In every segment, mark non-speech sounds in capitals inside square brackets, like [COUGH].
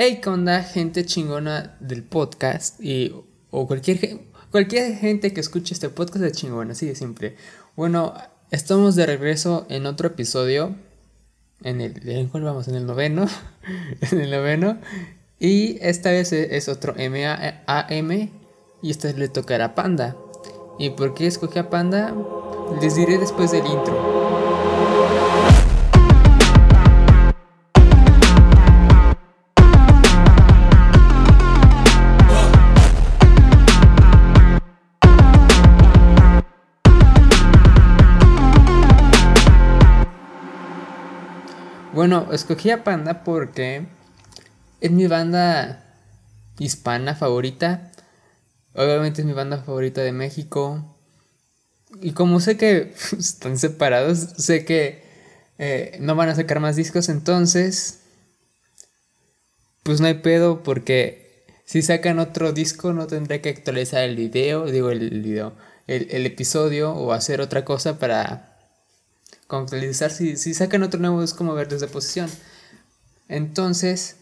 Hey, ¿qué onda, gente chingona del podcast? Y, o cualquier, cualquier gente que escuche este podcast de chingona, así de simple. Bueno, estamos de regreso en otro episodio. En el. ¿En cuál vamos? En el noveno. [LAUGHS] en el noveno. Y esta vez es otro MAM. Y esta vez le tocará Panda. ¿Y por qué escogí a Panda? Les diré después del intro. Bueno, escogí a Panda porque es mi banda hispana favorita. Obviamente es mi banda favorita de México. Y como sé que [LAUGHS] están separados, sé que eh, no van a sacar más discos, entonces... Pues no hay pedo porque si sacan otro disco no tendré que actualizar el video, digo el video, el episodio o hacer otra cosa para actualizar si, si sacan otro nuevo es como ver desde posición. Entonces,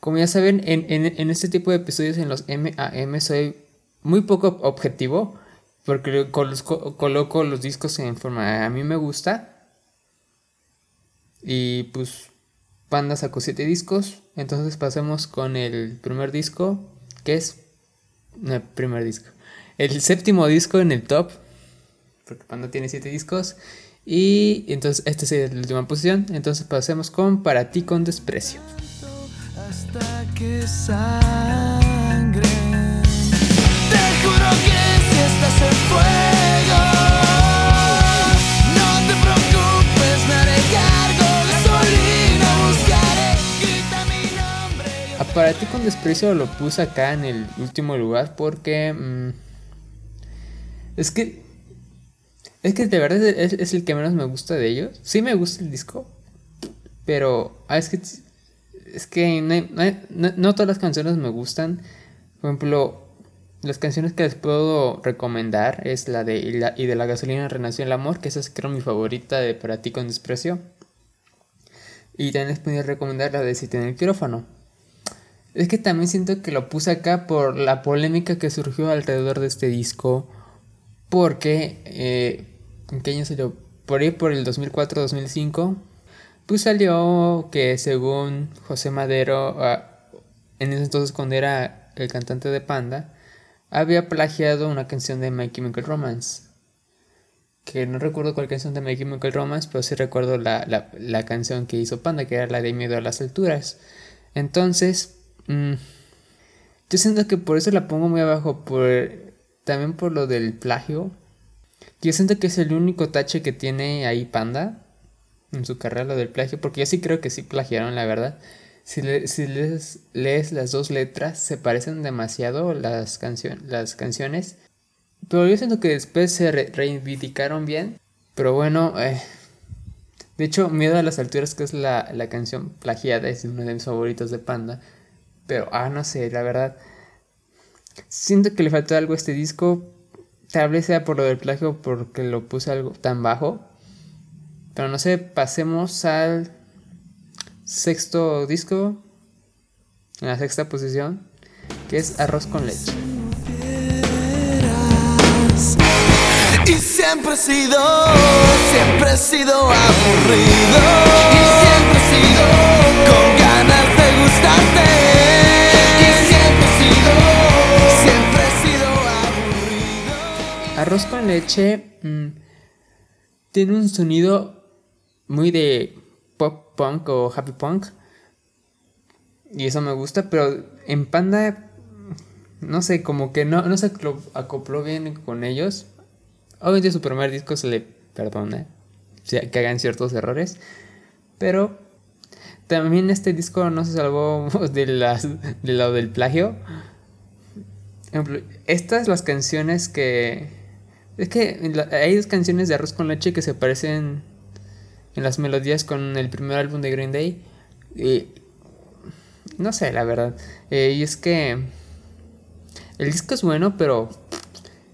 como ya saben, en, en, este tipo de episodios en los MAM soy muy poco objetivo porque coloco los discos en forma a mí me gusta. Y pues Panda sacó 7 discos. Entonces pasemos con el primer disco, que es... El primer disco. El séptimo disco en el top. Porque Panda tiene 7 discos. Y entonces esta es la última posición. Entonces pasemos con Para ti con desprecio. Hasta que sangre. Te juro que si estás en fuego. No te preocupes, me haré cargo. Gasolina buscaré. Grita mi nombre. A Para ti con desprecio lo puse acá en el último lugar porque. Mmm, es que es que de verdad es, el que menos me gusta de ellos. Sí me gusta el disco, pero ah, es que, es que no, todas las canciones me gustan. Por ejemplo, las canciones que les puedo recomendar es la de Y, de la gasolina renació el amor, que esa es creo mi favorita de Para ti con desprecio. Y también les podría recomendar la de Si tiene el quirófano. Es que también siento que lo puse acá por la polémica que surgió alrededor de este disco porque, eh, ¿en qué año salió? Por ahí por el 2004-2005, pues salió que según José Madero, ah, en ese entonces cuando era el cantante de Panda, había plagiado una canción de My Chemical Romance. Que no recuerdo cuál canción de My Chemical Romance, pero sí recuerdo la, la, canción que hizo Panda, que era la de Miedo a las Alturas. Entonces, mm, yo siento que por eso la pongo muy abajo, por también por lo del plagio. Yo siento que es el único tache que tiene ahí Panda en su carrera, lo del plagio, porque yo sí creo que sí plagiaron, la verdad. Si, lees, las dos letras, se parecen demasiado las, las canciones. Pero yo siento que después se reivindicaron bien. Pero bueno, eh, de hecho, Miedo a las alturas, que es la, la canción plagiada, es uno de mis favoritos de Panda. Pero, ah, no sé, la verdad. Siento que le faltó algo a este disco. Tal vez sea por lo del plagio, porque lo puse algo tan bajo. Pero no sé, pasemos al sexto disco. En la sexta posición. Que es Arroz con leche. Y siempre he sido, siempre he sido aburrido. Y siempre he sido con ganas de gustarte. Arroz con leche mm, tiene un sonido muy de pop punk o happy punk. Y eso me gusta, pero en Panda, no sé, como que no, no se acopló bien con ellos. Obviamente su primer disco se le perdona que hagan ciertos errores. Pero también este disco no se salvó [LAUGHS] del lado del plagio. Estas las canciones que es que hay dos canciones de Arroz con Leche que se parecen en las melodías con el primer álbum de Green Day. Y no sé, la verdad. Eh, y es que el disco es bueno, pero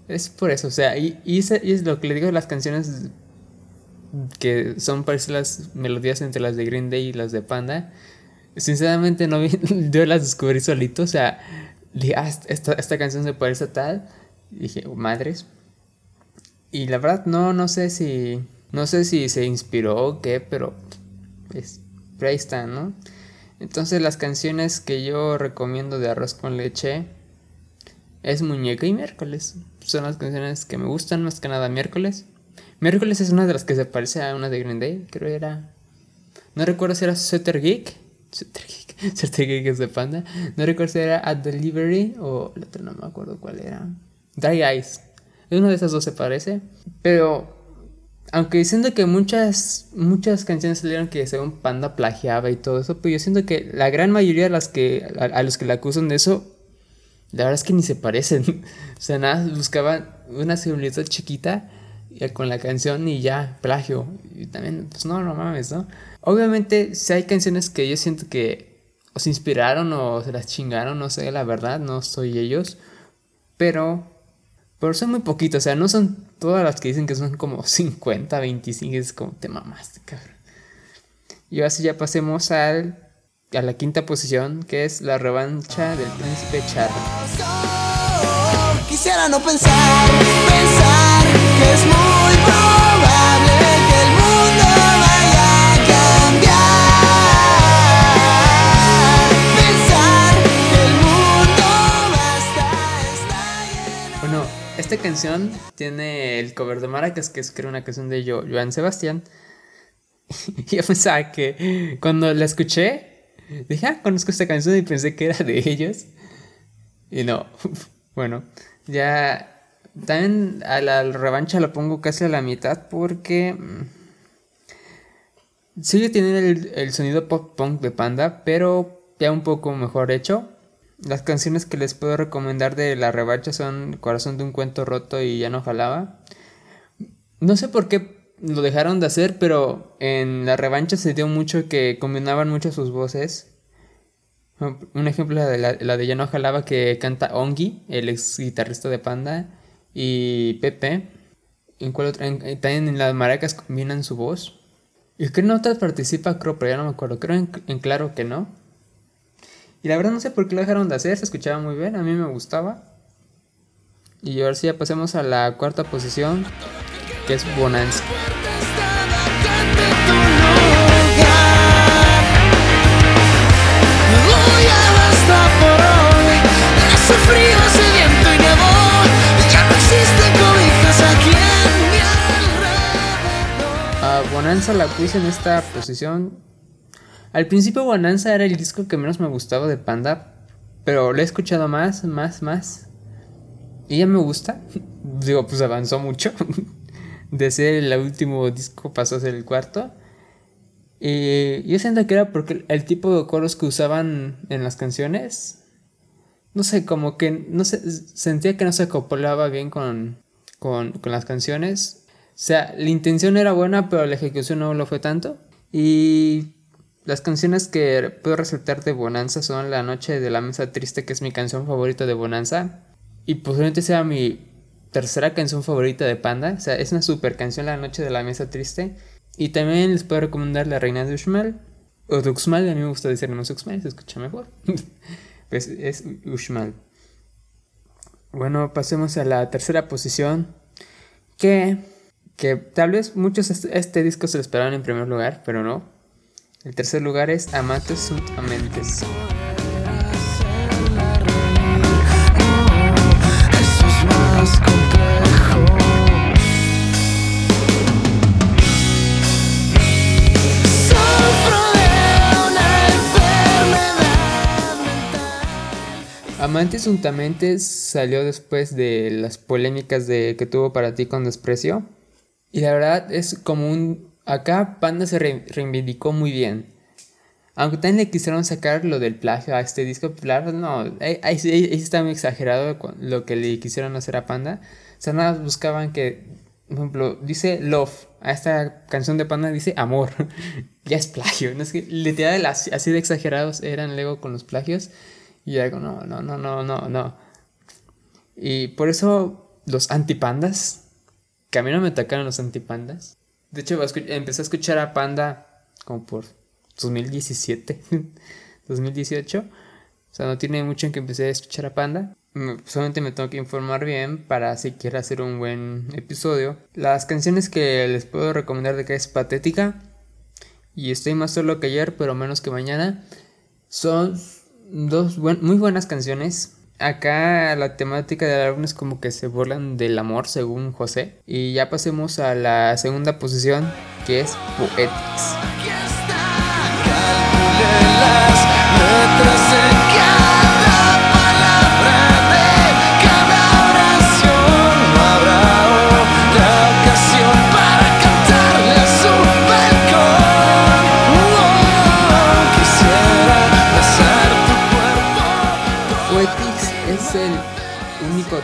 es por eso. O sea, y, y, es, lo que le digo las canciones que son parecidas las melodías entre las de Green Day y las de Panda. sinceramente no vi, [LAUGHS] yo las descubrí solito, o sea, dije, ah, esta, esta canción se parece a tal, y dije, oh, madres. Y la verdad, no, no sé si, no sé si se inspiró o qué, pero, es, pero ahí está, ¿no? Entonces las canciones que yo recomiendo de arroz con leche es Muñeca y Miércoles. Son las canciones que me gustan más que nada miércoles. Miércoles es una de las que se parece a una de Green Day, creo era. No recuerdo si era Sutter Geek. Sutter Geek. [LAUGHS] Sutter Geek es de panda. No recuerdo si era At Delivery o la otra no me acuerdo cuál era. Dry Eyes. Una de esas dos se parece. Pero aunque siento que muchas, muchas canciones salieron que según Panda plagiaba y todo eso, pues yo siento que la gran mayoría de las que, a, los que le acusan de eso, la verdad es que ni se parecen. [LAUGHS] o sea, nada, buscaban una similitud chiquita con la canción y ya, plagio. Y también, pues no, no mames, ¿no? Obviamente, si hay canciones que yo siento que o se inspiraron o se las chingaron, no sé, la verdad, no soy ellos. Pero pero son muy poquitos, o sea, no son todas las que dicen que son como [LAUGHS] 50, 25, es como te mamaste, cabrón. Y así ya pasemos al, a la quinta posición, que es la revancha del príncipe Charlie. Quisiera no pensar, pensar que es muy canción tiene el cover de Maracas, que es creo una canción de Joan Sebastián. y [LAUGHS] yo pensaba que cuando la escuché, dije, ah, conozco esta canción y pensé que era de ellos. Y no, [LAUGHS] bueno, ya también a la revancha lo pongo casi a la mitad porque mm, sigue teniendo el, el sonido pop punk de Panda, pero ya un poco mejor hecho. Las canciones que les puedo recomendar de la revancha son Corazón de un cuento roto y Ya no jalaba. No sé por qué lo dejaron de hacer, pero en la revancha se dio mucho que combinaban mucho sus voces. Un ejemplo de la, de Ya no jalaba que canta Ongi, el ex guitarrista de Panda, y Pepe. En cual también en las maracas combinan su voz. ¿Y qué notas participa Crow? Pero ya no me acuerdo. Creo en claro que no. Y la verdad no sé por qué lo dejaron de hacer, se escuchaba muy bien, a mí me gustaba. Y ahora sí ya pasemos a la cuarta posición, que es Bonanza. A Bonanza la puse en esta posición al principio Bonanza era el disco que menos me gustaba de Panda, pero lo he escuchado más, más, más. Y ya me gusta. [LAUGHS] Digo, pues avanzó mucho. [LAUGHS] De ser el último disco pasó a ser el cuarto. Y yo siento que era porque el tipo de coros que usaban en las canciones, no sé, como que no sé, sentía que no se acoplaba bien con, con, con las canciones. O sea, la intención era buena, pero la ejecución no lo fue tanto. Y las canciones que puedo resaltar de Bonanza son La Noche de la Mesa Triste, que es mi canción favorita de Bonanza. Y posiblemente sea mi tercera canción favorita de Panda. O sea, es una super canción La Noche de la Mesa Triste. Y también les puedo recomendar La Reina de Uxmal. O Duxmal, a mí me gusta decir más Uxmal, se escucha mejor. [LAUGHS] pues es Uxmal. Bueno, pasemos a la tercera posición. Que, que tal vez muchos este disco se lo esperaban en primer lugar, pero no. El tercer lugar es Amantes sunt Amentes. Amantes Untamente salió después de las polémicas de que tuvo para ti con desprecio. Y la verdad es como un Acá Panda se reivindicó muy bien. Aunque también le quisieron sacar lo del plagio a este disco, claro, no, ahí, está muy exagerado lo que le quisieron hacer a Panda. O sea, nada buscaban que, por ejemplo, dice love, a esta canción de Panda dice amor. [LAUGHS] ya es plagio, ¿no? Es que literal así de exagerados eran luego con los plagios. Y algo, no, no, no, no, no, no. Y por eso los antipandas, que a mí no me atacaron los antipandas, de hecho, empecé a escuchar a Panda como por 2017. 2018. [LAUGHS] O sea, no tiene mucho en que empecé a escuchar a Panda. Solamente me tengo que informar bien para si quiero hacer un buen episodio. Las canciones que les puedo recomendar de que es patética y estoy más solo que ayer, pero menos que mañana. Son dos muy buenas canciones. Acá la temática del álbum es como que se burlan del amor según José. Y ya pasemos a la segunda posición que es Poetics.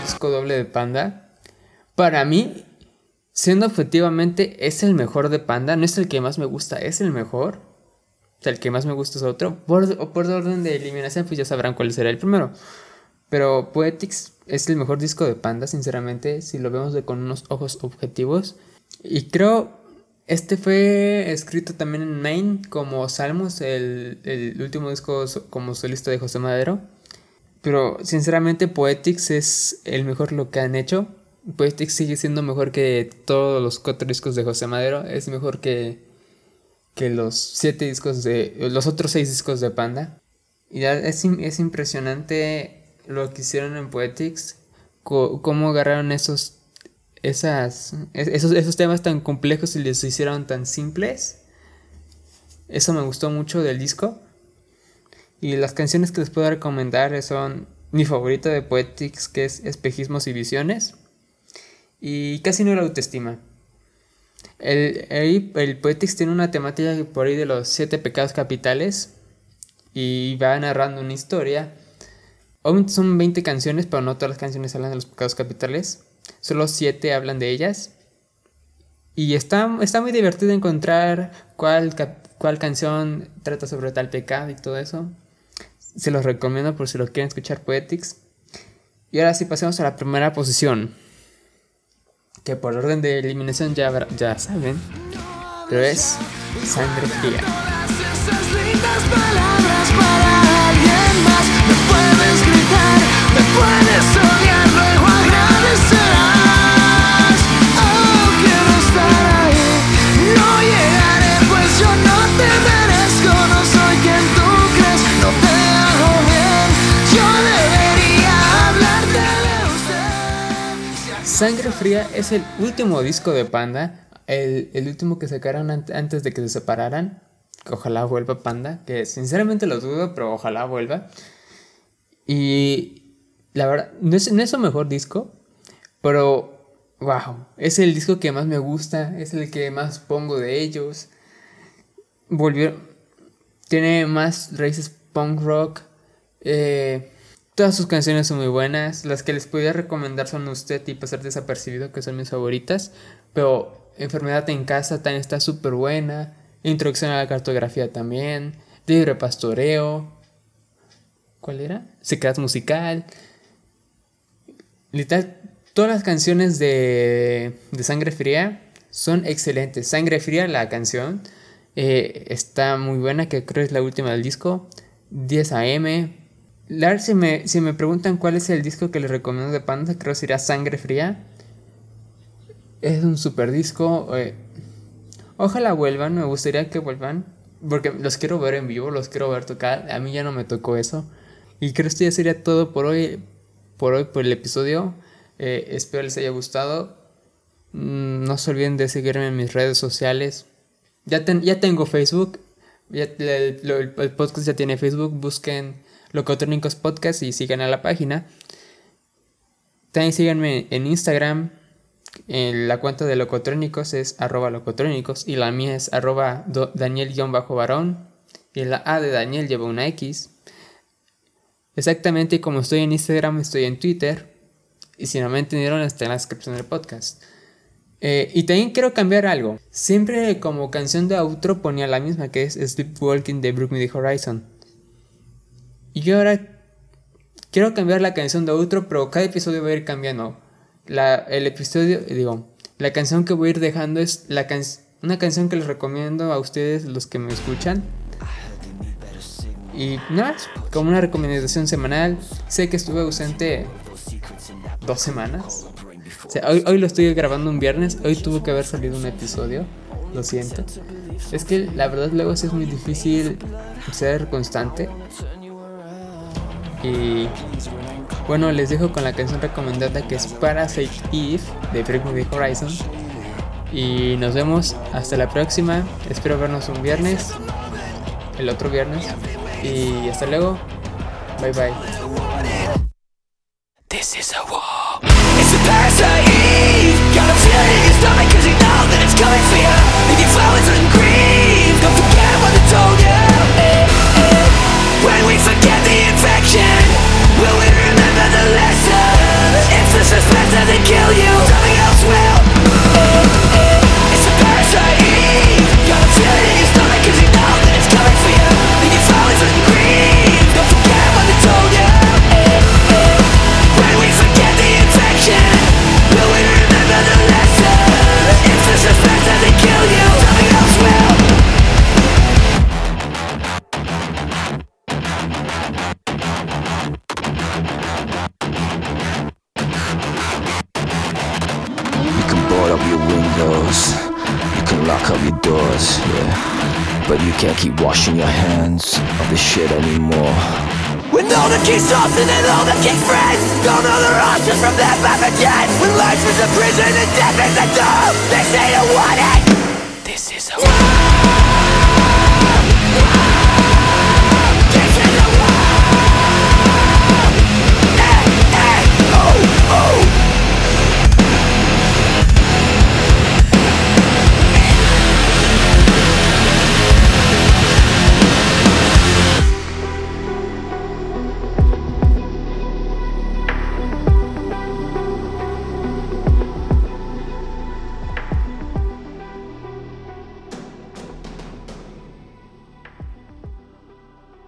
Disco doble de Panda. Para mí, siendo objetivamente, es el mejor de Panda. No es el que más me gusta, es el mejor. O sea, el que más me gusta es otro. Por, por orden de eliminación, pues ya sabrán cuál será el primero. Pero Poetics es el mejor disco de Panda, sinceramente, si lo vemos de con unos ojos objetivos. Y creo, este fue escrito también en Main como Salmos, el, el último disco como solista de José Madero. Pero sinceramente Poetics es el mejor lo que han hecho. Poetics sigue siendo mejor que todos los cuatro discos de José Madero. Es mejor que, que los siete discos de... Los otros seis discos de Panda. Y es, es impresionante lo que hicieron en Poetics. cómo agarraron esos, esas, esos, esos temas tan complejos y les hicieron tan simples. Eso me gustó mucho del disco. Y las canciones que les puedo recomendar son mi favorita de Poetics, que es Espejismos y Visiones. Y casi no la autoestima. El, el, Poetics tiene una temática por ahí de los siete pecados capitales. Y va narrando una historia. Obviamente son 20 canciones, pero no todas las canciones hablan de los pecados capitales. Solo 7 hablan de ellas. Y está, está muy divertido encontrar cuál, cuál canción trata sobre tal pecado y todo eso. Se los recomiendo por si lo quieren escuchar Poetics. Y ahora sí pasemos a la primera posición. Que por orden de eliminación ya, ya saben. Pero es sangre fría. me puedes odiar, luego agradecerás. Sangre Fría es el último disco de Panda, el, último que sacaron antes de que se separaran. ojalá vuelva Panda, que sinceramente lo dudo, pero ojalá vuelva. Y la verdad, no es, no es su mejor disco, pero wow, es el disco que más me gusta, es el que más pongo de ellos. Volvió, tiene más raíces punk rock. Eh, Todas sus canciones son muy buenas. Las que les podría recomendar son Usted y Pasar Desapercibido, que son mis favoritas. Pero Enfermedad en Casa también está súper buena. Introducción a la cartografía también. Libre Pastoreo. ¿Cuál era? Secretas Musical. Literal, todas las canciones de, de Sangre Fría son excelentes. Sangre Fría, la canción, eh, está muy buena, que creo es la última del disco. 10 AM, Lar, si me, si me preguntan cuál es el disco que les recomiendo de Panda, creo que sería Sangre Fría. Es un super disco. Eh, ojalá vuelvan, me gustaría que vuelvan. Porque los quiero ver en vivo, los quiero ver tocar. A mí ya no me tocó eso. Y creo que ya sería todo por hoy. Por hoy, por el episodio. Eh, espero les haya gustado. Mm, no se olviden de seguirme en mis redes sociales. Ya, ya tengo Facebook. Ya, el podcast ya tiene Facebook. Busquen Locotrónicos Podcast y sigan a la página. También síganme en Instagram. En la cuenta de Locotrónicos es arroba locotrónicos y la mía es arroba Daniel-varón y la A de Daniel lleva una X. Exactamente como estoy en Instagram, estoy en Twitter. Y si no me entendieron, está en la descripción del podcast. Eh, y también quiero cambiar algo. Siempre como canción de outro ponía la misma que es Sleepwalking de Brook the Horizon. Y yo ahora quiero cambiar la canción de outro, pero cada episodio va a ir cambiando. La, el episodio, digo, la canción que voy a ir dejando es la una canción que les recomiendo a ustedes, los que me escuchan. y nada, como una recomendación semanal. Sé que estuve ausente dos semanas. hoy, hoy lo estoy grabando un viernes. Hoy tuvo que haber salido un episodio. Lo siento. Es que la verdad luego es muy difícil ser constante. Y bueno, les dejo con la canción recomendada que es Parasite Eve de Bring Horizon. Y nos vemos hasta la próxima. Espero vernos un viernes. El otro viernes. Y hasta luego. Bye bye. Shit anymore. When all the key stops and all the key friends Don't know the options from their pathogens When life is a prison and death is a door They say you want it This is a war.